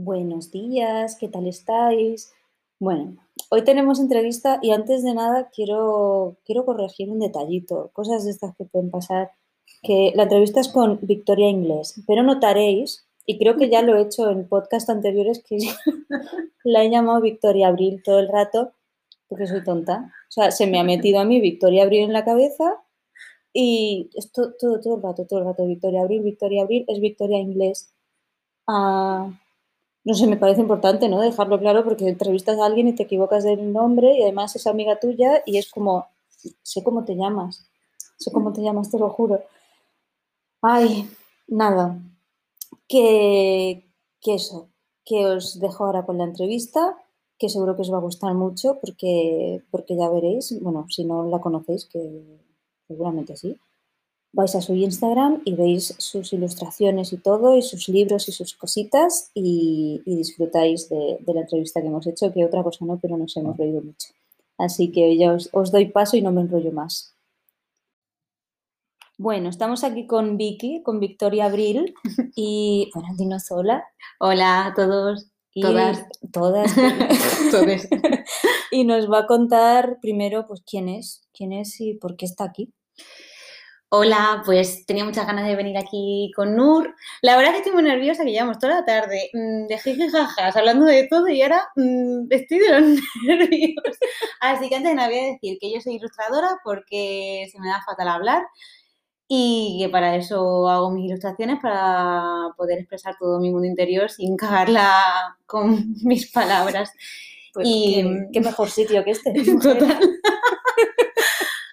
Buenos días, ¿qué tal estáis? Bueno, hoy tenemos entrevista y antes de nada quiero, quiero corregir un detallito, cosas de estas que pueden pasar, que la entrevista es con Victoria Inglés, pero notaréis, y creo que ya lo he hecho en podcast anteriores, que la he llamado Victoria Abril todo el rato, porque soy tonta. O sea, se me ha metido a mí Victoria Abril en la cabeza y es todo, todo, todo el rato, todo el rato Victoria Abril, Victoria Abril, es Victoria Inglés. Ah, no sé, me parece importante, ¿no? Dejarlo claro porque entrevistas a alguien y te equivocas del nombre y además es amiga tuya y es como, sé cómo te llamas, sé cómo te llamas, te lo juro. Ay, nada, que, eso, que os dejo ahora con la entrevista, que seguro que os va a gustar mucho porque, porque ya veréis, bueno, si no la conocéis, que seguramente sí, vais a su Instagram y veis sus ilustraciones y todo, y sus libros y sus cositas, y, disfrutáis de, la entrevista que hemos hecho, que otra cosa no, pero nos hemos reído mucho. Así que ya os, os doy paso y no me enrollo más. Bueno, estamos aquí con Vicky, con Victoria Abril, y bueno, dinos hola. Hola a todos. Y Todas. Todas. Todes. y nos va a contar primero, pues, quién es, quién es y por qué está aquí. Hola, pues tenía muchas ganas de venir aquí con Nur. La verdad es que estoy muy nerviosa, que llevamos toda la tarde mm, de jijijajas hablando de todo y ahora mm, estoy de los nervios. Así que antes de nada voy a decir que yo soy ilustradora porque se me da fatal hablar y que para eso hago mis ilustraciones para poder expresar todo mi mundo interior sin cagarla con mis palabras. Pues Y- qué, qué mejor sitio que este. Total.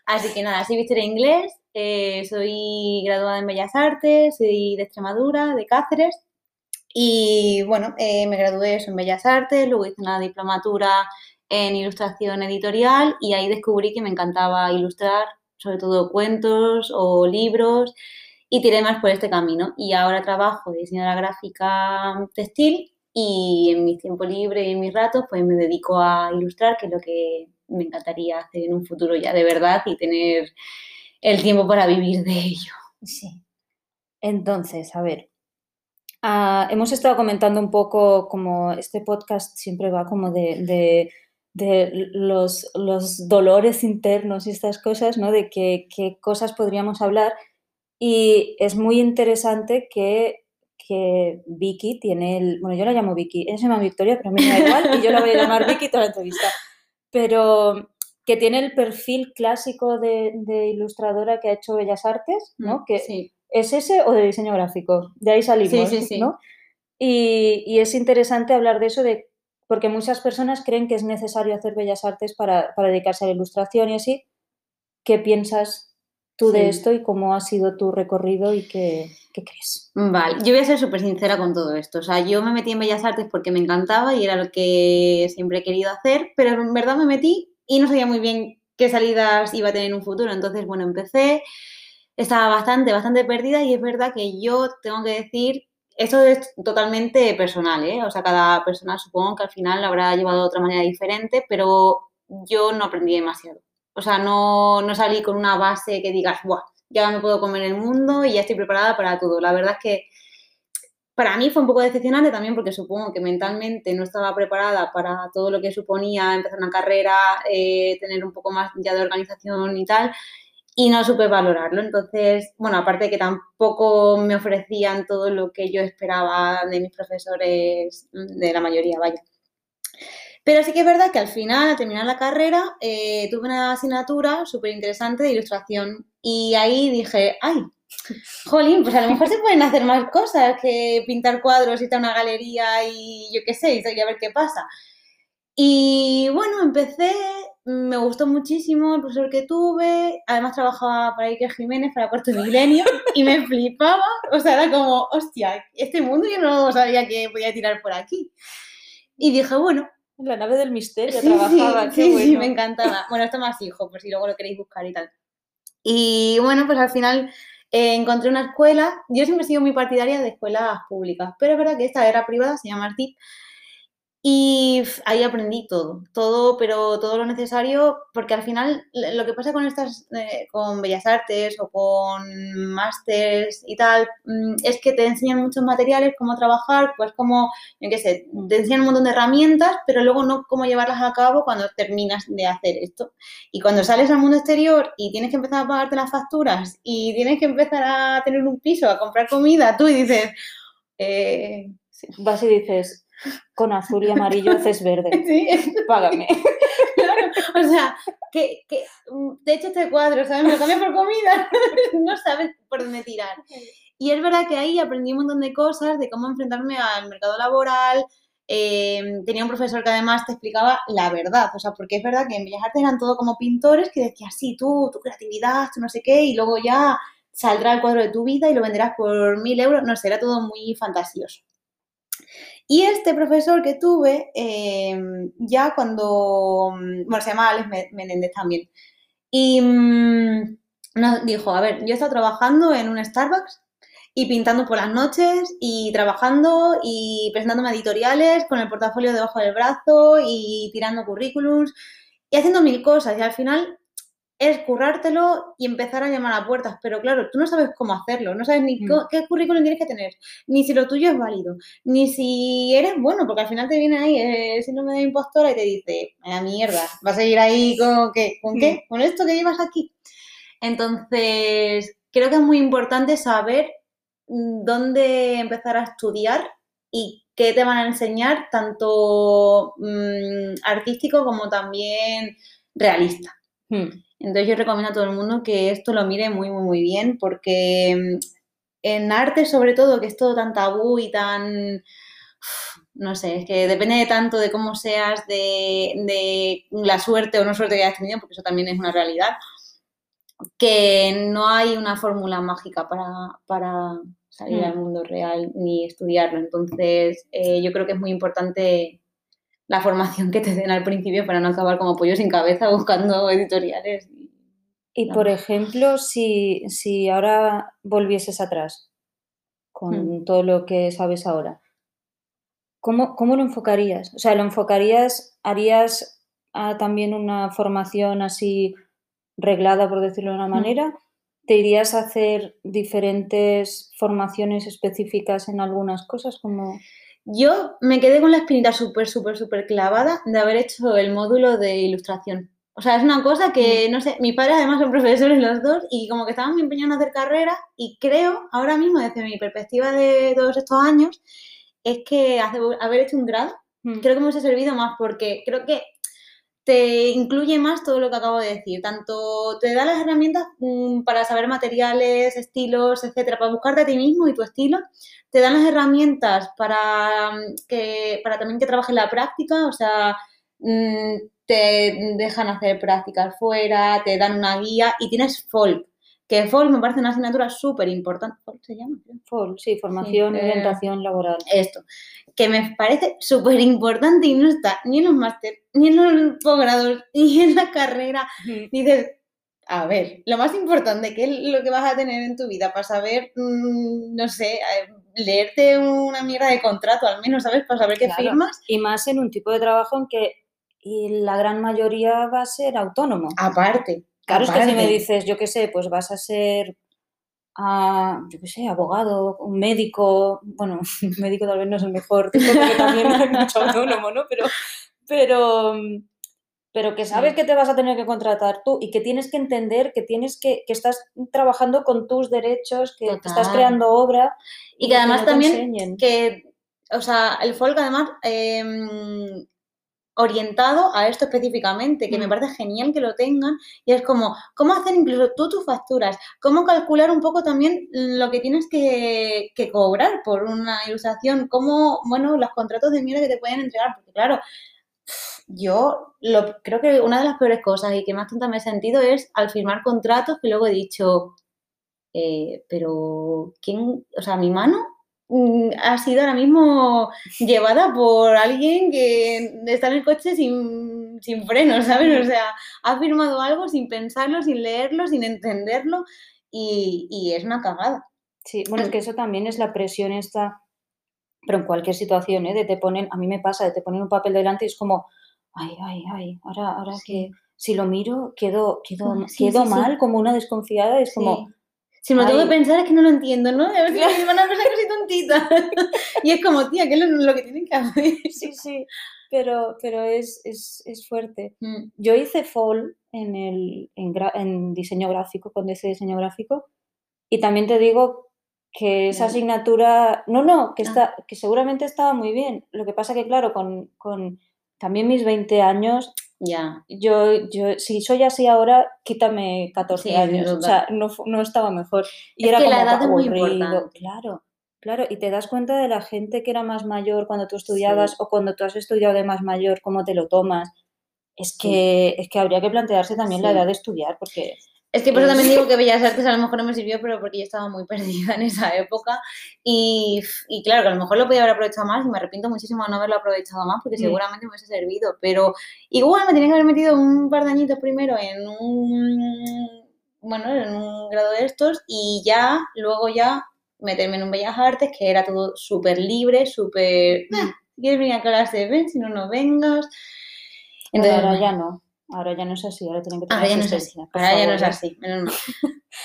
Así que nada, soy Victoria Inglés, eh, soy graduada en Bellas Artes, soy de Extremadura, de Cáceres. Y bueno, eh, me gradué en Bellas Artes, luego hice una diplomatura en ilustración editorial y ahí descubrí que me encantaba ilustrar, sobre todo cuentos o libros, y tiré más por este camino. Y ahora trabajo de diseñadora gráfica textil y en mi tiempo libre y en mis ratos pues me dedico a ilustrar, que es lo que me encantaría hacer en un futuro ya de verdad y tener el tiempo para vivir de ello. Sí. Entonces, a ver, ah, hemos estado comentando un poco como este podcast siempre va como de, de- los, los dolores internos y estas cosas, ¿no? De qué qué cosas podríamos hablar. Y es muy interesante que, que Vicky tiene el... Bueno, yo la llamo Vicky, ella se llama Victoria, pero a mí me da igual y yo la voy a llamar Vicky toda la entrevista. Pero que tiene el perfil clásico de, de ilustradora que ha hecho Bellas Artes, ¿no? Que, Sí. ¿Es ese o de diseño gráfico? De ahí salimos, sí, sí. ¿no? Y, y es interesante hablar de eso, de, porque muchas personas creen que es necesario hacer bellas artes para, para dedicarse a la ilustración y así. ¿Qué piensas tú de Sí. esto y cómo ha sido tu recorrido y qué, qué crees? Vale, yo voy a ser súper sincera con todo esto. O sea, yo me metí en Bellas Artes porque me encantaba y era lo que siempre he querido hacer, pero en verdad me metí y no sabía muy bien qué salidas iba a tener en un futuro. Entonces, bueno, empecé, estaba bastante, bastante perdida y es verdad que yo tengo que decir, esto es totalmente personal, ¿eh? O sea, cada persona supongo que al final lo habrá llevado de otra manera diferente, pero yo no aprendí demasiado. O sea, no, no salí con una base que digas, ¡buah! Ya me puedo comer el mundo y ya estoy preparada para todo. La verdad es que para mí fue un poco decepcionante también porque supongo que mentalmente no estaba preparada para todo lo que suponía empezar una carrera, eh, tener un poco más ya de organización y tal, y no supe valorarlo. Entonces, bueno, aparte de que tampoco me ofrecían todo lo que yo esperaba de mis profesores, de la mayoría, vaya. Pero sí que es verdad que al final, al terminar la carrera, eh, tuve una asignatura súper interesante de ilustración y ahí dije, ay, jolín, pues a lo mejor se pueden hacer más cosas que pintar cuadros, irte a una galería y yo qué sé, y a ver qué pasa. Y bueno, empecé, me gustó muchísimo el profesor que tuve, además trabajaba para Iker Jiménez, para Cuarto Milenio, y me flipaba, o sea, era como, hostia, este mundo yo no sabía que podía tirar por aquí. Y dije, bueno, La nave del misterio Sí, trabajaba, sí, qué sí, bueno. sí, me encantaba. Bueno, esto más hijo, por si luego lo queréis buscar y tal. Y bueno, pues al final eh, encontré una escuela. Yo siempre he sido muy partidaria de escuelas públicas, pero es verdad que esta era privada, se llama Artip. Y ahí aprendí todo, todo, pero todo lo necesario, porque al final lo que pasa con estas, eh, con Bellas Artes o con másters y tal, mm, es que te enseñan muchos materiales, cómo trabajar, pues como, yo qué sé, te enseñan un montón de herramientas, pero luego no cómo llevarlas a cabo cuando terminas de hacer esto. Y cuando sales al mundo exterior y tienes que empezar a pagarte las facturas y tienes que empezar a tener un piso, a comprar comida, tú y dices, eh, vas y dices, con azul y amarillo haces verde. Sí. Págame. Claro, o sea, que, que de hecho este cuadro, ¿sabes? Me lo cambio por comida, no sabes por dónde tirar. Y es verdad que ahí aprendí un montón de cosas, de cómo enfrentarme al mercado laboral. Em, tenía un profesor que además te explicaba la verdad, o sea, porque es verdad que en Bellas Artes eran todo como pintores que decían, sí, tú, tu creatividad, tú no sé qué, y luego ya saldrá el cuadro de tu vida y lo venderás por mil euros, no sé, era todo muy fantasioso. Y este profesor que tuve, em, ya cuando, mm, bueno, se llama Alex Menéndez también, y mm, nos dijo, a ver, yo he estado trabajando en un Starbucks y pintando por las noches y trabajando y presentándome editoriales con el portafolio debajo del brazo y tirando currículums y haciendo mil cosas y al final es currártelo y empezar a llamar a puertas. Pero claro, tú no sabes cómo hacerlo, no sabes ni mm. qué currículum tienes que tener, ni si lo tuyo es válido, ni si eres bueno, porque al final te viene ahí el síndrome de impostora y te dice, la mierda, vas a ir ahí con qué, con qué, mm. con esto que llevas aquí. Entonces, creo que es muy importante saber mm, dónde empezar a estudiar y qué te van a enseñar, tanto artístico como también realista. Entonces yo recomiendo a todo el mundo que esto lo mire muy, muy, muy bien porque mm, en arte sobre todo, que es todo tan tabú y tan, no sé, es que depende de tanto de cómo seas, de, la suerte o no suerte que hayas tenido, porque eso también es una realidad, que no hay una fórmula mágica para, salir al mm. mundo real ni estudiarlo. Entonces eh, yo creo que es muy importante la formación que te den al principio para no acabar como pollo sin cabeza buscando editoriales. Y, por ejemplo, si, si, ahora volvieses atrás con hmm. todo lo que sabes ahora, ¿cómo, ¿cómo, lo enfocarías? O sea, ¿lo enfocarías, harías ah, también una formación así reglada, por decirlo de una hmm. manera? ¿Te irías a hacer diferentes formaciones específicas en algunas cosas como... Yo me quedé con la espinita súper, súper, súper clavada de haber hecho el módulo de ilustración. O sea, es una cosa que, mm. no sé, mis padres además son profesores los dos y como que estaban muy empeñados en hacer carrera y creo, ahora mismo, desde mi perspectiva de todos estos años, es que haber hecho un grado, mm. creo que me hubiese servido más porque creo que te incluye más todo lo que acabo de decir. Tanto te da las herramientas mm, para saber materiales, estilos, etcétera, para buscarte a ti mismo y tu estilo. Te dan las herramientas para mm, que para también que trabajes la práctica, o sea, mm, te dejan hacer prácticas fuera, te dan una guía y tienes folk. Que folk me parece una asignatura súper importante. ¿Folk se llama? Folk, sí, formación y eh, orientación laboral. Esto que me parece súper importante y no está ni en los máster, ni en los posgrados, ni en la carrera. Dices, a ver, lo más importante, que es lo que vas a tener en tu vida para saber, mm, no sé, leerte una mierda de contrato al menos, ¿sabes? Para saber qué firmas. Y más en un tipo de trabajo en que la gran mayoría va a ser autónomo. Aparte. Claro, es que si me dices, yo qué sé, pues vas a ser a, yo qué sé, abogado, un médico, bueno, un médico tal vez no es el mejor tipo porque también hay mucho autónomo, ¿no? Pero, pero, pero que sabes que te vas a tener que contratar tú y que tienes que entender que tienes que, que estás trabajando con tus derechos, que estás creando obra. Y, que además también que, o sea, el folk además em, orientado a esto específicamente, que me mm. parece genial que lo tengan, y es como, ¿cómo hacer incluso tú tus facturas? ¿Cómo calcular un poco también lo que tienes que, cobrar por una ilustración? ¿Cómo, bueno, los contratos de mierda que te pueden entregar? Porque claro, yo lo, creo que una de las peores cosas y que más tonta me he sentido es al firmar contratos que luego he dicho, eh, pero ¿quién, o sea, mi mano ha sido ahora mismo llevada por alguien que está en el coche sin, sin freno, ¿sabes? O sea, ha firmado algo sin pensarlo, sin leerlo, sin entenderlo y, es una cagada. Sí, bueno, es que eso también es la presión esta pero en cualquier situación, ¿eh? De te ponen, a mí me pasa, de te ponen un papel delante y es como, ay, ay, ay, ahora, ahora que si lo miro quedo, quedo, sí, quedo sí, sí. mal, como una desconfiada, es como, Si me lo tengo que pensar es que no lo entiendo, ¿no? A si me van a que soy tontita. y es como, tía, que es lo, lo que tienen que hacer. sí, sí, pero, pero es, es, es fuerte. Mm, Yo hice fall en, el, en, gra- en diseño gráfico, cuando hice diseño gráfico, y también te digo que esa asignatura, no, no, que, Ah. está, que seguramente estaba muy bien. Lo que pasa que, claro, con, con también mis 20 años, Ya. yo, yo, si soy así ahora, quítame 14 Sí, años. O sea, no, no estaba mejor. Y Es era que la edad es muy importante. Claro, claro. Y te das cuenta de la gente que era más mayor cuando tú estudiabas Sí. o cuando tú has estudiado de más mayor, cómo te lo tomas. Es Sí. que, es que habría que plantearse también la edad de estudiar, porque Es que por eso Es- también digo que Bellas Artes a lo mejor no me sirvió, pero porque yo estaba muy perdida en esa época. Y, y claro, que a lo mejor lo podía haber aprovechado más y me arrepiento muchísimo de no haberlo aprovechado más porque Mm. seguramente me hubiese servido. Pero igual me tenía que haber metido un par de añitos primero en un, bueno, en un grado de estos y ya, luego ya meterme en un Bellas Artes que era todo súper libre, súper... "Ah, si quieres venir a clase, ven, si no, no vengas. Entonces, ahora ya no. Ahora ya no es así, ahora tienen que tener Ahora ya no es así. Ahora ya no es así. Menos mal.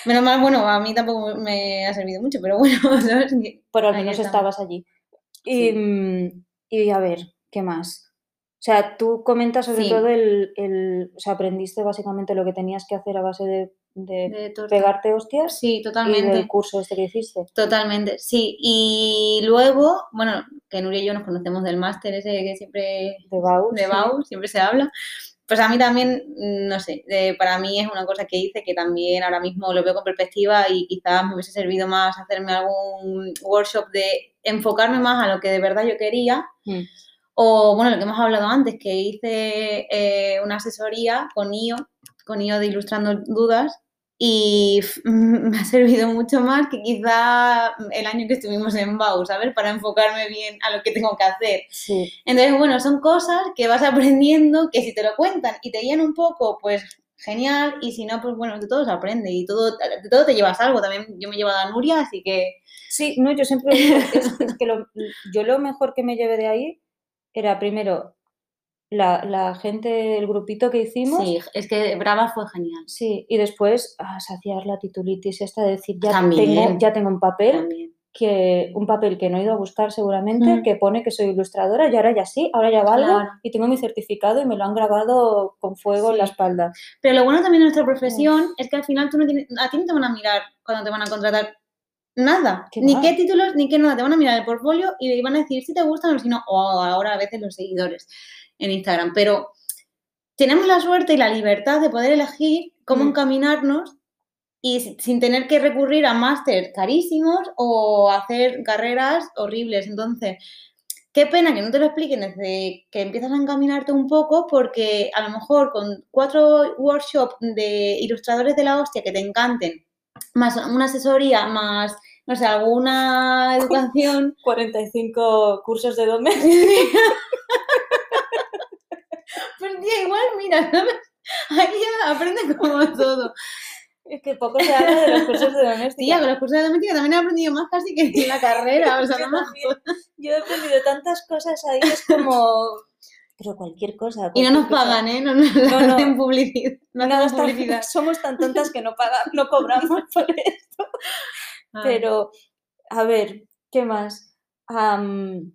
Menos mal, bueno, a mí tampoco me ha servido mucho, pero bueno, ¿sabes? Pero al menos estabas allí. Y, Sí. mm, y a ver, ¿qué más? O sea, tú comentas sobre Sí. todo el, el- O sea, aprendiste básicamente lo que tenías que hacer a base de, de pegarte hostias Sí, y totalmente. del curso este que hiciste. Totalmente, sí. Y luego, bueno, que Nuria y yo nos conocemos del máster ese que siempre De Bau. de sí. BAU, siempre se habla. Pues a mí también, mm, no sé, eh, para mí es una cosa que hice que también ahora mismo lo veo con perspectiva y quizás me hubiese servido más hacerme algún workshop de enfocarme más a lo que de verdad yo quería. Mm. O, bueno, lo que hemos hablado antes, que hice eh, una asesoría con IO, con IO de Ilustrando Dudas, y me ha servido mucho más que quizá el año que estuvimos en BAU, ¿sabes? Para enfocarme bien a lo que tengo que hacer. Sí. Entonces, bueno, son cosas que vas aprendiendo que si te lo cuentan y te guían un poco, pues genial, y si no, pues bueno, de todo se aprende y todo, de todo te llevas algo. También yo me he llevado a Nuria, así que Sí, no, yo siempre digo, es, es que lo, yo lo mejor que me llevé de ahí era primero la, la gente, el grupito que hicimos. sí, es que Brava fue genial. Sí, y después a saciar la titulitis esta de decir, ya También. tengo, ya tengo un papel, También. que, un papel que no he ido a buscar seguramente, Mm. que pone que soy ilustradora y ahora ya sí, ahora ya valgo Claro. y tengo mi certificado y me lo han grabado con fuego en la espalda. Pero lo bueno también de nuestra profesión es que al final tú no tienes, a ti no te van a mirar cuando te van a contratar nada, ¿Qué ni qué títulos, ni qué nada, te van a mirar el portfolio y van a decir si te gustan o si no, o ahora a veces los seguidores en Instagram, pero tenemos la suerte y la libertad de poder elegir cómo Mm. encaminarnos y si- sin tener que recurrir a máster carísimos o hacer carreras horribles. Entonces, qué pena que no te lo expliquen desde que empiezas a encaminarte un poco, porque a lo mejor con cuatro workshops de ilustradores de la hostia que te encanten, más una asesoría, más, no sé, alguna educación. 45 cursos de dos meses. Pues tía, igual, mira. Ahí ya aprende como todo. Es que poco se habla de los cursos de doméstica. Tía, con los cursos de doméstica también he aprendido más casi que en la carrera, o sea, Yo no también. Yo he aprendido tantas cosas ahí, es como... Pero cualquier cosa. Y no nos cosa. pagan, ¿eh? No nos No, no. hacen publicidad. No hacemos está- publicidad. somos tan tontas que no, paga, no cobramos por esto. Ay. Pero, a ver, ¿qué más? Am,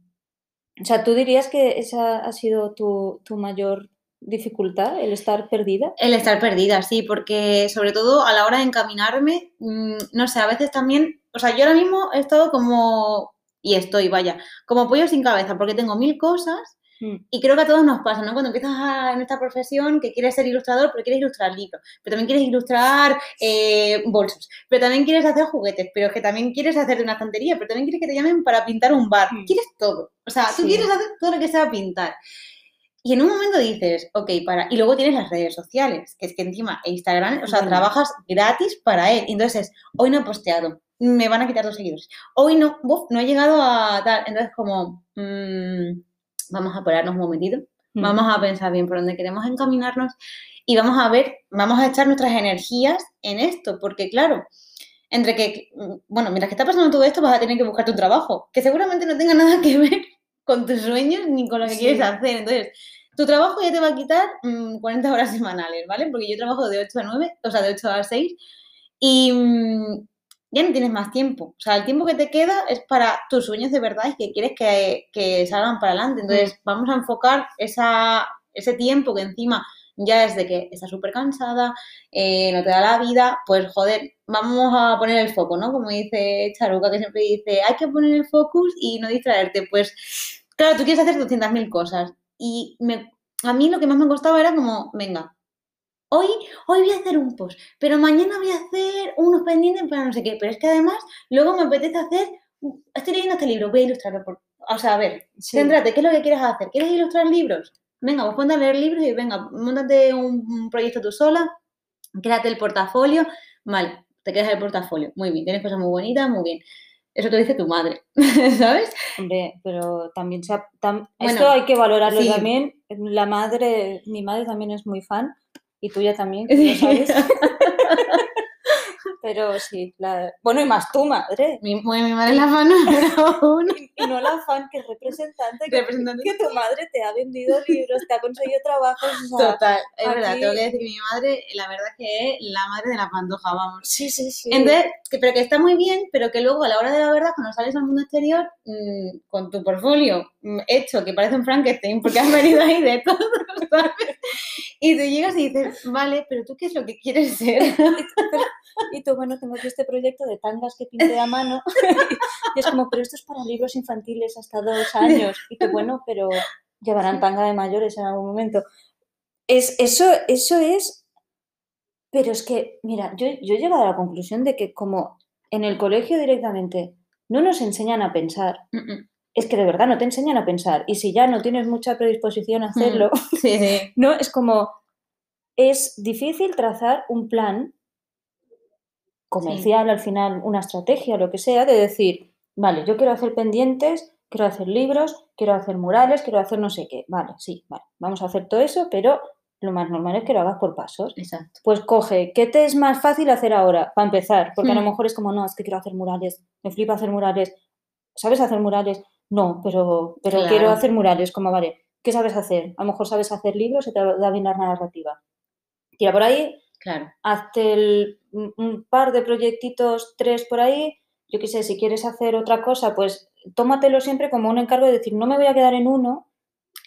o sea, ¿tú dirías que esa ha sido tu, tu mayor dificultad, el estar perdida? El estar perdida, sí, porque sobre todo a la hora de encaminarme, mm, no sé, a veces también, o sea, yo ahora mismo he estado como, y estoy, vaya, como pollo sin cabeza, porque tengo mil cosas y creo que a todos nos pasa, ¿no? Cuando empiezas a- en esta profesión que quieres ser ilustrador, pero quieres ilustrar libros, pero también quieres ilustrar eh, bolsos, pero también quieres hacer juguetes, pero que también quieres hacerte una estantería, pero también quieres que te llamen para pintar un bar. Mm. Quieres todo. O sea, tú Sí. quieres hacer todo lo que sea pintar. Y en un momento dices, ok, para. Y luego tienes las redes sociales, que es que encima Instagram, o sea, Bueno. trabajas gratis para él. Entonces, hoy no he posteado, me van a quitar dos seguidores. Hoy no, buf, no he llegado a tal. Entonces, como, mm, vamos a pararnos un momentito, mm. vamos a pensar bien por dónde queremos encaminarnos y vamos a ver, vamos a echar nuestras energías en esto, porque claro, entre que, bueno, mientras que está pasando todo esto vas a tener que buscar tu trabajo, que seguramente no tenga nada que ver con tus sueños ni con lo que quieres hacer. Entonces, tu trabajo ya te va a quitar 40 mm, horas semanales, ¿vale? Porque yo trabajo de 8 a 9, o sea, de 8 a 6, y mm, ya no tienes más tiempo. O sea, el tiempo que te queda es para tus sueños de verdad y que quieres que, que salgan para adelante. Entonces, vamos a enfocar esa, ese tiempo que encima ya es de que estás súper cansada, eh, no te da la vida, pues joder, vamos a poner el foco, ¿no? Como dice Charuca, que siempre dice, hay que poner el focus y no distraerte. Pues, claro, tú quieres hacer 200.000 cosas. Y me, a mí lo que más me costaba era como, venga, hoy, hoy voy a hacer un post, pero mañana voy a hacer unos pendientes para no sé qué. Pero es que además, luego me apetece hacer, estoy leyendo este libro, voy a ilustrarlo. Por, o sea, a ver, céntrate, ¿qué es lo que quieres hacer? ¿Quieres ilustrar libros? venga, vos ponte a leer libros y venga, montate un, proyecto tú sola, créate el portafolio, vale, te quedas el portafolio, muy bien, tienes cosas muy bonitas, muy bien. Eso te dice tu madre, ¿sabes? Hombre, pero también se esto hay que valorarlo también. La madre, mi madre también es muy fan y tuya también, lo sabes. Pero sí, bueno, y más tu madre. Mi, mi madre es la fan número uno. Y, no la fan, que es representante, que, que tu madre te ha vendido libros, te ha conseguido trabajos. Total, es verdad, tengo que decir que mi madre, la verdad que es la madre de la pantoja, vamos. Sí, sí, sí. Entonces, que, pero que está muy bien, pero que luego a la hora de la verdad, cuando sales al mundo exterior, mmm, con tu portfolio mm, hecho, que parece un Frankenstein, porque has venido ahí de todo, ¿sabes? Y te llegas y dices, vale, pero tú qué es lo que quieres ser. y tú, bueno, tengo aquí este proyecto de tangas que pinté a mano. y es como, pero esto es para libros infantiles hasta dos años. Y tú, bueno, pero llevarán tanga de mayores en algún momento. Es, eso, eso es. Pero es que, mira, yo, yo he llegado a la conclusión de que como en el colegio directamente no nos enseñan a pensar, es que de verdad no te enseñan a pensar. Y si ya no tienes mucha predisposición a hacerlo, no es como es difícil trazar un plan comercial, al final una estrategia, lo que sea, de decir, vale, yo quiero hacer pendientes, quiero hacer libros, quiero hacer murales, quiero hacer no sé qué. Vale, sí, vale, vamos a hacer todo eso, pero lo más normal es que lo hagas por pasos. Exacto. Pues coge, ¿qué te es más fácil hacer ahora? Para empezar, porque a lo hmm. mejor es como, no, es que quiero hacer murales, me flipa hacer murales. ¿Sabes hacer murales? No, pero, pero quiero hacer murales, como vale, ¿qué sabes hacer? A lo mejor sabes hacer libros y te da bien la narrativa. Tira por ahí, Claro. Hazte un par de proyectitos, tres por ahí. Yo qué sé, si quieres hacer otra cosa, pues tómatelo siempre como un encargo de decir, no me voy a quedar en uno,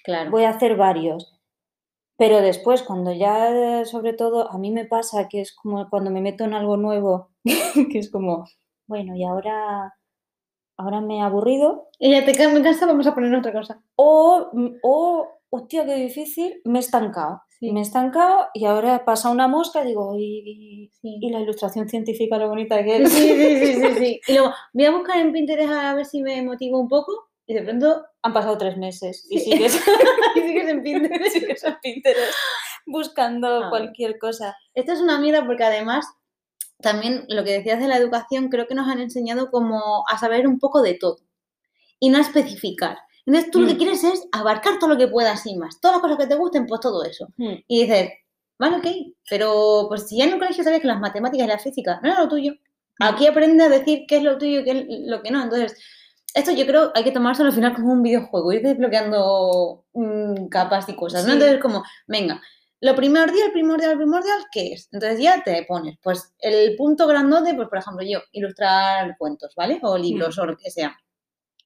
claro. voy a hacer varios. Pero después, cuando ya, sobre todo, a mí me pasa que es como cuando me meto en algo nuevo, que es como, bueno, y ahora, ahora me he aburrido. Y ya te quedas casa, vamos a poner otra cosa. O, o, hostia, qué difícil, me he estancado. Me he estancado y ahora pasa una mosca y digo, y, y, la ilustración científica, lo bonita que es. Sí, sí, sí, sí, Y luego voy a buscar en Pinterest a ver si me motivo un poco y de pronto han pasado tres meses y sigues, y sigues en Pinterest. sigues en Pinterest buscando ah. cualquier cosa. Esto es una mierda porque además también lo que decías de la educación creo que nos han enseñado como a saber un poco de todo y no a especificar. Entonces tú lo que mm. quieres es abarcar todo lo que puedas y más. Todas las cosas que te gusten, pues todo eso. Mm. Y dices, vale, ok, pero pues si ya en el colegio sabes que las matemáticas y la física no era lo tuyo, mm. aquí aprende a decir qué es lo tuyo y qué es lo que no. Entonces, esto yo creo hay que tomárselo al final como un videojuego, ir desbloqueando capas y cosas, ¿no? Entonces, como, venga, lo primordial, primordial, primordial, ¿qué es? Entonces ya te pones, pues el punto grandote, pues por ejemplo yo, ilustrar cuentos, ¿vale? O libros o lo que sea.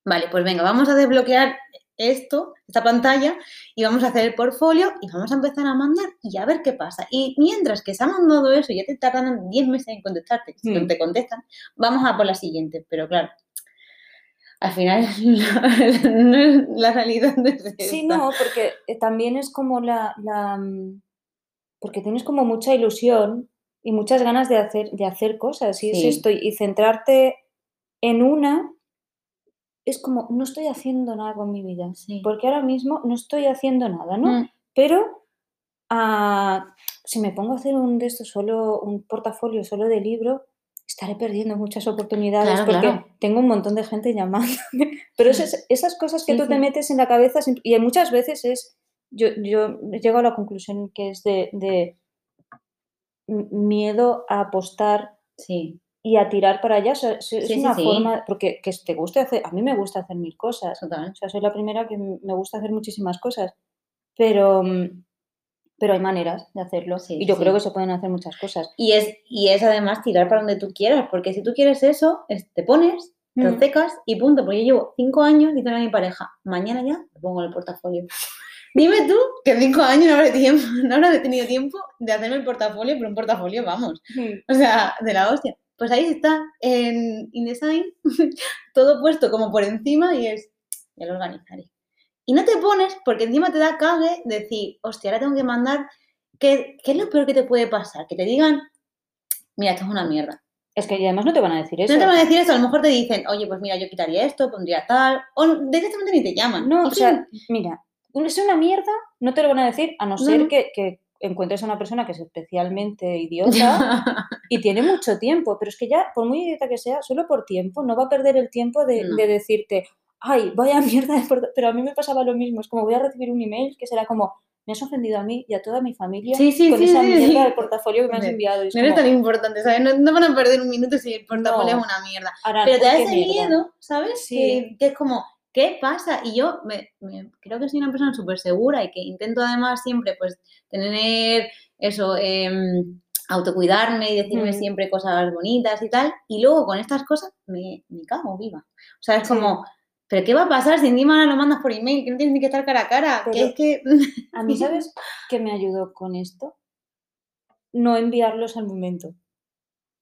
Vale, pues venga, vamos a desbloquear esto, esta pantalla, y vamos a hacer el portfolio y vamos a empezar a mandar y a ver qué pasa. Y mientras que se ha mandado eso, ya te tardan 10 meses en contestarte, si no hmm. te contestan, vamos a por la siguiente. Pero claro, al final la, realidad es Sí, no, porque eh, también es como la, mm, porque tienes como mucha ilusión y muchas ganas de hacer, de hacer cosas, y es esto, y centrarte en una es como, no estoy haciendo nada con mi vida, porque ahora mismo no estoy haciendo nada, ¿no? Mm. Pero ah, si me pongo a hacer un de estos solo, un portafolio solo de libro, estaré perdiendo muchas oportunidades porque tengo un montón de gente llamando. Pero esas, cosas que tú te metes en la cabeza y muchas veces es, yo, yo llego a la conclusión que es de, de miedo a apostar sí y a tirar para allá. O sea, es Sí, sí, una sí. forma, porque que te guste hacer, a mí me gusta hacer mil cosas. Total. O sea, soy la primera que me gusta hacer muchísimas cosas, pero, mm, pero hay maneras de hacerlo. Sí, y yo sí, creo sí. que se pueden hacer muchas cosas. Y es, y es además tirar para donde tú quieras, porque si tú quieres eso, es- te pones, te Mm. secas y punto. Porque yo llevo cinco años diciendo a mi pareja, mañana ya me pongo el portafolio. Dime tú que cinco años no habré, tiempo, no habré tenido tiempo de hacerme el portafolio, pero un portafolio, vamos. O sea, de la hostia. Pues ahí está, en InDesign, todo puesto como por encima y es, ya lo organizaré. Y no te pones porque encima te da cague decir, hostia, ahora tengo que mandar, ¿qué, qué es lo peor que te puede pasar? Que te digan, mira, esto es una mierda. Es que además no te van a decir eso. No te van a decir eso, a lo mejor te dicen, oye, pues mira, yo quitaría esto, pondría tal, o directamente ni te llaman. No, o sea, mira, es una mierda, no te lo van a decir, a no ser no. que, que encuentres a una persona que es especialmente idiota y tiene mucho tiempo, pero es que ya, por muy idiota que sea, solo por tiempo, no va a perder el tiempo de, No. de decirte, ay, vaya mierda, de porta-". pero a mí me pasaba lo mismo, es como voy a recibir un email que será como, me has ofendido a mí y a toda mi familia Sí, sí, con sí, esa mierda sí. de portafolio que me has enviado. No eres como, tan importante, ¿sabes? No, no van a perder un minuto si el portafolio No. es una mierda. "Ahora, Pero te da ese mierda". miedo, ¿sabes? Que es como, ¿qué pasa? Y yo me, me- creo que soy una persona súper segura y que intento además siempre pues tener eso, em, autocuidarme y decirme Mm. siempre cosas bonitas y tal. Y luego con estas cosas me, me cago viva. O sea, es Sí. como, ¿pero qué va a pasar si encima ahora lo mandas por email? Que no tienes ni que estar cara a cara. que Pero- es que... A mí, ¿sabes qué me ayudó con esto? No enviarlos al momento.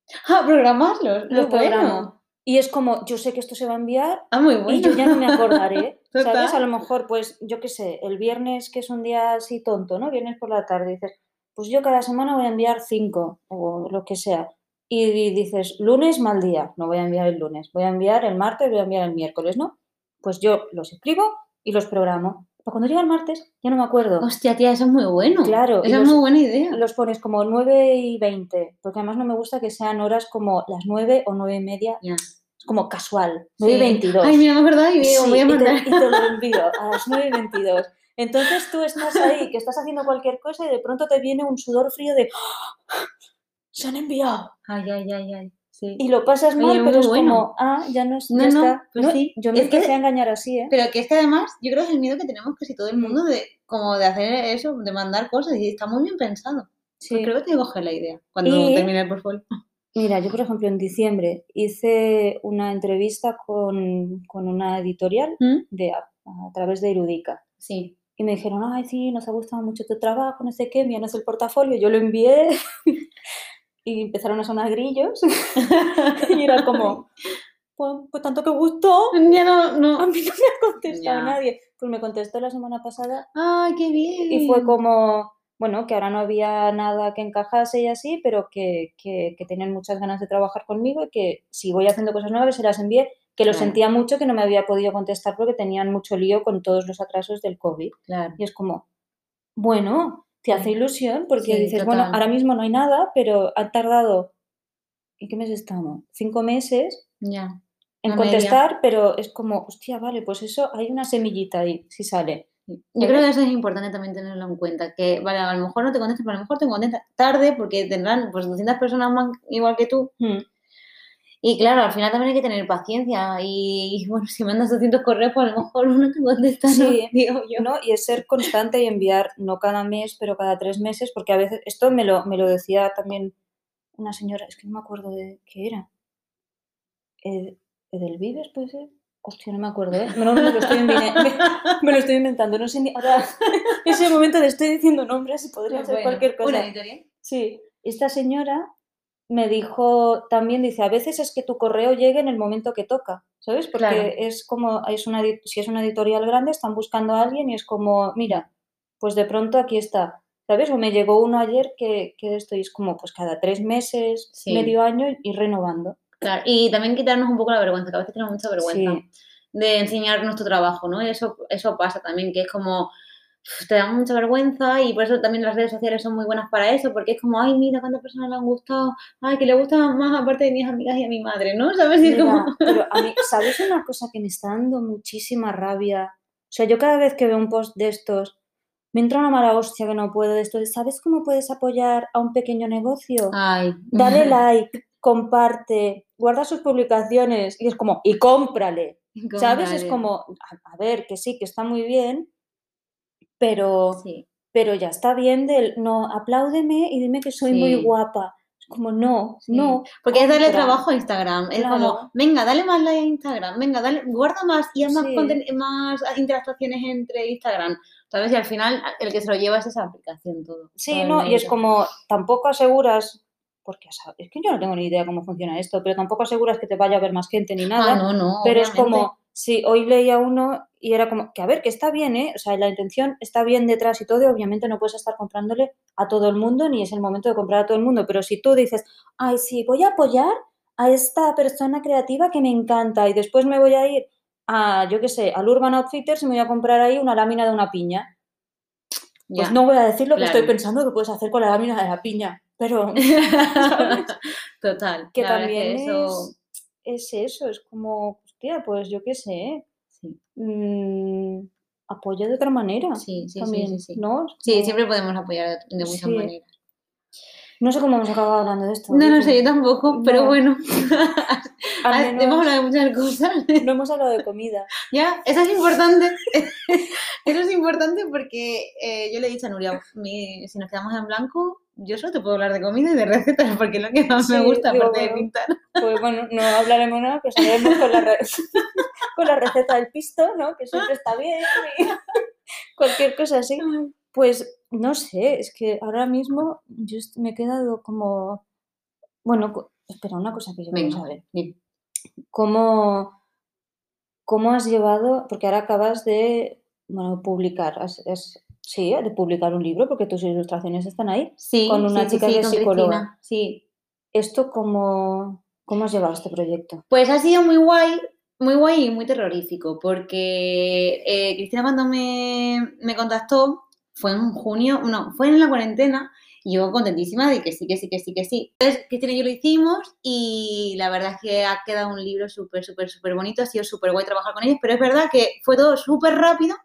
ah, programarlos. Los bueno. Y es como, yo sé que esto se va a enviar Ah, muy bueno. y yo ya no me acordaré, ¿sabes? A lo mejor, pues, yo qué sé, el viernes, que es un día así tonto, ¿no? Viernes por la tarde, dices, pues yo cada semana voy a enviar cinco o lo que sea. Y dices, lunes mal día, no voy a enviar el lunes, voy a enviar el martes, voy a enviar el miércoles, ¿no? Pues yo los escribo y los programo. Pero cuando llega el martes, ya no me acuerdo. Hostia, tía, eso es muy bueno. Claro, Esa es muy buena idea. Los pones como 9 y 20, porque además no me gusta que sean horas como las 9 o 9 y media, es como casual, 9 y Sí. 22. Ay, mira, me acordaba y Sí, voy a y, te, mandar. y te lo envío a las 9 y 22. Entonces tú estás ahí, que estás haciendo cualquier cosa y de pronto te viene un sudor frío de. ¡Se han enviado! Ay, ay, ay, ay. Sí. Y lo pasas Oye, mal, muy pero es bueno. como, ah, ya no ya no, está. pues No, sí. Yo me Es que- empecé a engañar así, ¿eh? Pero que es que además, yo creo que es el miedo que tenemos casi todo el Mm. mundo de como de hacer eso, de mandar cosas, y está muy bien pensado. Sí. Pues creo que te coger la idea cuando Y- termine el portfolio. Mira, yo por ejemplo en diciembre hice una entrevista con, con una editorial ¿Mm? de, a, a través de Erudica. Sí. Y me dijeron, ay, sí, nos ha gustado mucho tu trabajo, no sé qué, envíanos el portafolio. Yo lo envié y empezaron a sonar grillos. y era como, pues, pues tanto que gustó, Ya no, a no. mí no me ha contestado Ya. nadie. Pues me contestó la semana pasada Ay, qué bien. y fue como, bueno, que ahora no había nada que encajase y así, pero que, que, que tenían muchas ganas de trabajar conmigo y que si voy haciendo cosas nuevas se las envié, que lo Claro. sentía mucho que no me había podido contestar porque tenían mucho lío con todos los atrasos del COVID. Claro. Y es como, bueno, te hace ilusión porque Sí, dices, bueno, ahora mismo no hay nada, pero han tardado, ¿en qué mes estamos? Cinco meses Ya. en media. contestar, pero es como, hostia, vale, pues eso, hay una semillita ahí, si sale. Yo creo que eso es importante también tenerlo en cuenta, que vale, a lo mejor no te contestan, pero a lo mejor te contestan tarde porque tendrán pues 200 personas más igual que tú. Mm, Y claro, al final también hay que tener paciencia y, bueno, si mandas 200 correos, pues a lo mejor uno te contesta, ¿no? Sí, digo yo. ¿no? Y es ser constante y enviar, no cada mes, pero cada tres meses, porque a veces, esto me lo, me lo decía también una señora, es que no me acuerdo de qué era. Ed- ¿Edelvives puede ser? Hostia, no me acuerdo, ¿eh? No, me lo estoy, invine- me, me lo estoy inventando, no sé ni, ahora, es el momento de estoy diciendo nombres y podría ser Bueno, cualquier cosa. Una editorial. Sí, esta señora me dijo también, dice, a veces es que tu correo llegue en el momento que toca, ¿sabes? Porque Claro. es como, es una, si es una editorial grande, están buscando a alguien y es como, mira, pues de pronto aquí está, ¿sabes? O me llegó uno ayer que, que esto y es como, pues cada tres meses, Sí. medio año y renovando. Claro, y también quitarnos un poco la vergüenza, que a veces tenemos mucha vergüenza Sí. de enseñar nuestro trabajo, ¿no? Eso, eso pasa también, que es como, te da mucha vergüenza y por eso también las redes sociales son muy buenas para eso, porque es como, ay, mira cuántas personas le han gustado, ay, que le gusta más aparte de mis amigas y a mi madre, ¿no? ¿Sabes? Mira, como, pero a mí, ¿sabes una cosa que me está dando muchísima rabia? O sea, yo cada vez que veo un post de estos, me entra una mala hostia que no puedo de esto. ¿Sabes cómo puedes apoyar a un pequeño negocio? ay, Dale like. comparte, guarda sus publicaciones y es como, y cómprale. ¿Sabes? Es como, a, a ver, que sí, que está muy bien, pero, Sí. pero ya está bien del, no, apláudeme y dime que soy muy guapa. Es como, no, Sí, no. Porque es darle trabajo a Instagram. Es como, venga, dale más like a Instagram, venga, dale, guarda más y haz más, más interactuaciones entre Instagram. ¿Sabes? Y al final el que se lo lleva es esa aplicación todo. Sí, no, y es como, tampoco aseguras, porque es que yo no tengo ni idea cómo funciona esto, pero tampoco aseguras que te vaya a ver más gente ni nada. Ah, no, no. Pero es como, sí, hoy leía uno y era como, que a ver, que está bien, ¿eh? O sea, la intención está bien detrás y todo, y obviamente no puedes estar comprándole a todo el mundo, ni es el momento de comprar a todo el mundo, pero si tú dices, ay, sí, voy a apoyar a esta persona creativa que me encanta y después me voy a ir a, yo qué sé, al Urban Outfitters y me voy a comprar ahí una lámina de una piña. Pues Ya. no voy a decir lo que estoy pensando que puedes hacer con la lámina de la piña, pero ¿sabes? Total. que es también que eso. es, es eso, es como, hostia, pues yo qué sé, ¿eh? Sí, mm, apoya de otra manera sí, sí, sí, también, sí, sí. ¿no? Es Sí, siempre podemos apoyar de muchas Sí. maneras. No sé cómo hemos acabado hablando de esto. No lo Vicky. sé, yo tampoco, pero No. bueno. Hemos hablado de muchas cosas. no hemos hablado de comida. Ya, eso es importante. eso es importante porque eh, yo le he dicho a Nuria, mi- si nos quedamos en blanco, yo solo te puedo hablar de comida y de recetas porque es lo que más me Sí, gusta, digo, aparte de bueno. pintar. Pues bueno, no hablaremos nada, pero hablaremos con la, con la receta del pisto, ¿no? Que siempre está bien. y cualquier cosa así. Pues no sé, es que ahora mismo yo me he quedado como. Bueno, espera, una cosa que yo quiero saber. ¿Cómo, cómo has llevado? Porque ahora acabas de bueno, publicar, has- sí, de publicar un libro, porque tus ilustraciones están ahí. Sí, Con una sí, chica sí, que es psicóloga. Cristina, Sí, ¿Esto cómo, cómo has llevado este proyecto? Pues ha sido muy guay, muy guay y muy terrorífico, porque eh, Cristina cuando me, me contactó fue en junio, no, fue en la cuarentena, y yo contentísima de que sí, que sí, que sí, que sí. Entonces, Cristina y yo lo hicimos y la verdad es que ha quedado un libro súper, súper, súper bonito, ha sido súper guay trabajar con ellos, pero es verdad que fue todo súper rápido.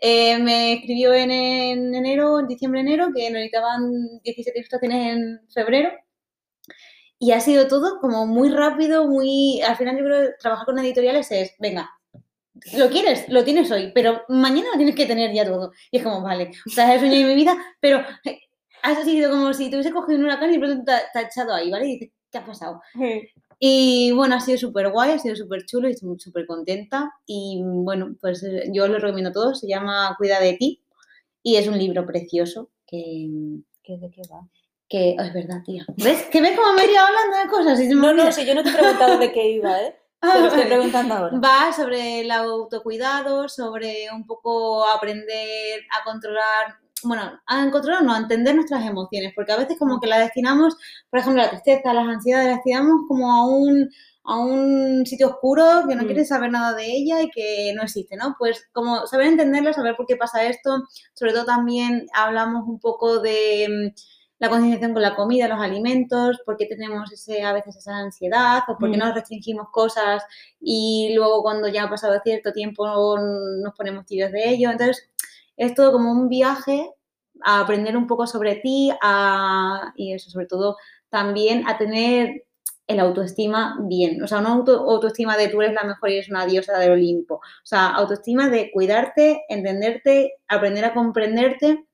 Eh, me escribió en, en enero, en diciembre, enero, que necesitaban 17 ilustraciones en febrero. Y ha sido todo como muy rápido, muy... Al final yo creo que trabajar con editoriales es, venga, lo quieres, lo tienes hoy, pero mañana lo tienes que tener ya todo. Y es como, vale, o sea, es el sueño de mi vida, pero eh, ha sido como si te hubiese cogido un huracán y de pronto te, ha- te ha echado ahí, ¿vale? Y dices, ¿qué ha pasado? Y bueno, ha sido súper guay, ha sido súper chulo y estoy súper contenta. Y bueno, pues eh, yo lo recomiendo a todos, se llama Cuida de ti y es un libro precioso que... ¿Qué, ¿De qué va? que oh, es verdad, tía. ¿Ves? ¿Que ves cómo me he ido hablando de cosas? Y se me No, no, si yo no te he preguntado de qué iba, ¿eh? Ah, Te lo estoy preguntando ahora. Va sobre el autocuidado, sobre un poco aprender a controlar, bueno, a controlar, no, a entender nuestras emociones, porque a veces como que las destinamos, por ejemplo, la tristeza, las ansiedades, las destinamos como a un, a un sitio oscuro que no Mm. quieres saber nada de ella y que no existe, ¿no? Pues como saber entenderla, saber por qué pasa esto, sobre todo también hablamos un poco de mm, la concienciación con la comida, los alimentos, por qué tenemos ese, a veces esa ansiedad o por qué Mm. nos restringimos cosas y luego cuando ya ha pasado cierto tiempo nos ponemos tibios de ello. Entonces, es todo como un viaje a aprender un poco sobre ti a, y eso, sobre todo, también a tener el autoestima bien. O sea, no auto, autoestima de tú eres la mejor y eres una diosa del Olimpo. O sea, autoestima de cuidarte, entenderte, aprender a comprenderte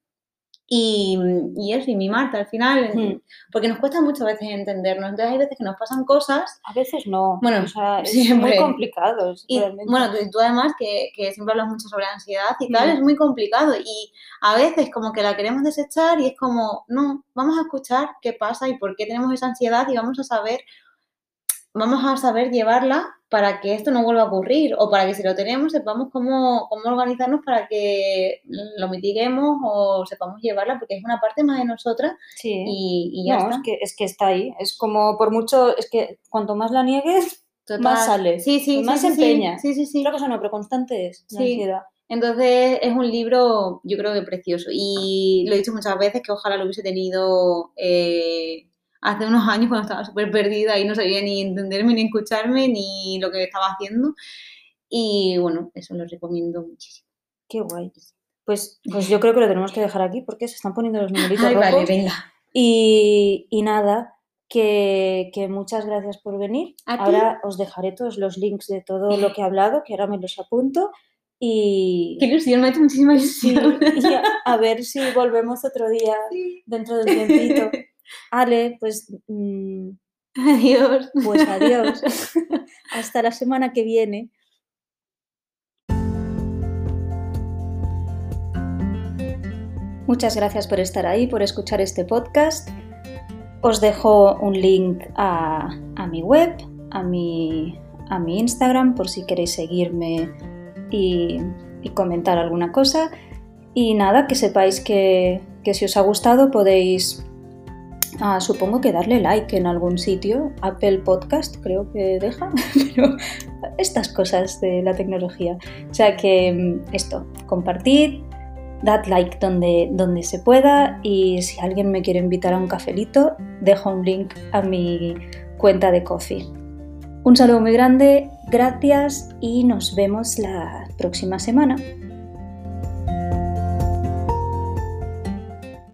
y, y eso, y mimarte al final. Mm. Porque nos cuesta muchas veces entendernos. Entonces, hay veces que nos pasan cosas A veces no. Bueno, o sea, es siempre. muy complicado. es y realmente. bueno, tú, tú además que, que siempre hablas mucho sobre ansiedad y tal, Mm. es muy complicado y a veces como que la queremos desechar y es como, no, vamos a escuchar qué pasa y por qué tenemos esa ansiedad y vamos a saber, vamos a saber llevarla para que esto no vuelva a ocurrir o para que si lo tenemos sepamos cómo, cómo organizarnos para que lo mitiguemos o sepamos llevarla porque es una parte más de nosotras sí. y, y ya no, está. es que, es que está ahí. Es como, por mucho, es que cuanto más la niegues, Total. más sale. Sí, sí, más sí, se sí. empeña. Sí, sí, sí. Otra cosa no, pero constante es la ansiedad. Entonces es un libro, yo creo que precioso. Y lo he dicho muchas veces que ojalá lo hubiese tenido eh, hace unos años cuando estaba súper perdida y no sabía ni entenderme, ni escucharme, ni lo que estaba haciendo. Y bueno, eso lo recomiendo muchísimo. Qué guay. Pues, pues yo creo que lo tenemos que dejar aquí porque se están poniendo los numeritos Ay, rojos. vale, venga. Y, y nada, que, muchas gracias por venir. ahora os dejaré todos los links de todo lo que he hablado, que ahora me los apunto. Y. Qué ilusión, me ha hecho muchísima ilusión. a, ver si volvemos otro día dentro del tiempito. Ale, pues. Mm, adiós. Pues adiós. Hasta la semana que viene. Muchas gracias por estar ahí, por escuchar este podcast. Os dejo un link a, mi web, a mi, a mi, Instagram, por si queréis seguirme y, comentar alguna cosa. Y nada, que sepáis que, si os ha gustado podéis, ah, supongo que darle like en algún sitio. Apple Podcast creo que deja, pero estas cosas de la tecnología. O sea que mm, esto, compartid, dad like donde, donde se pueda y si alguien me quiere invitar a un cafelito, dejo un link a mi cuenta de coffee. Un saludo muy grande, gracias y nos vemos la próxima semana.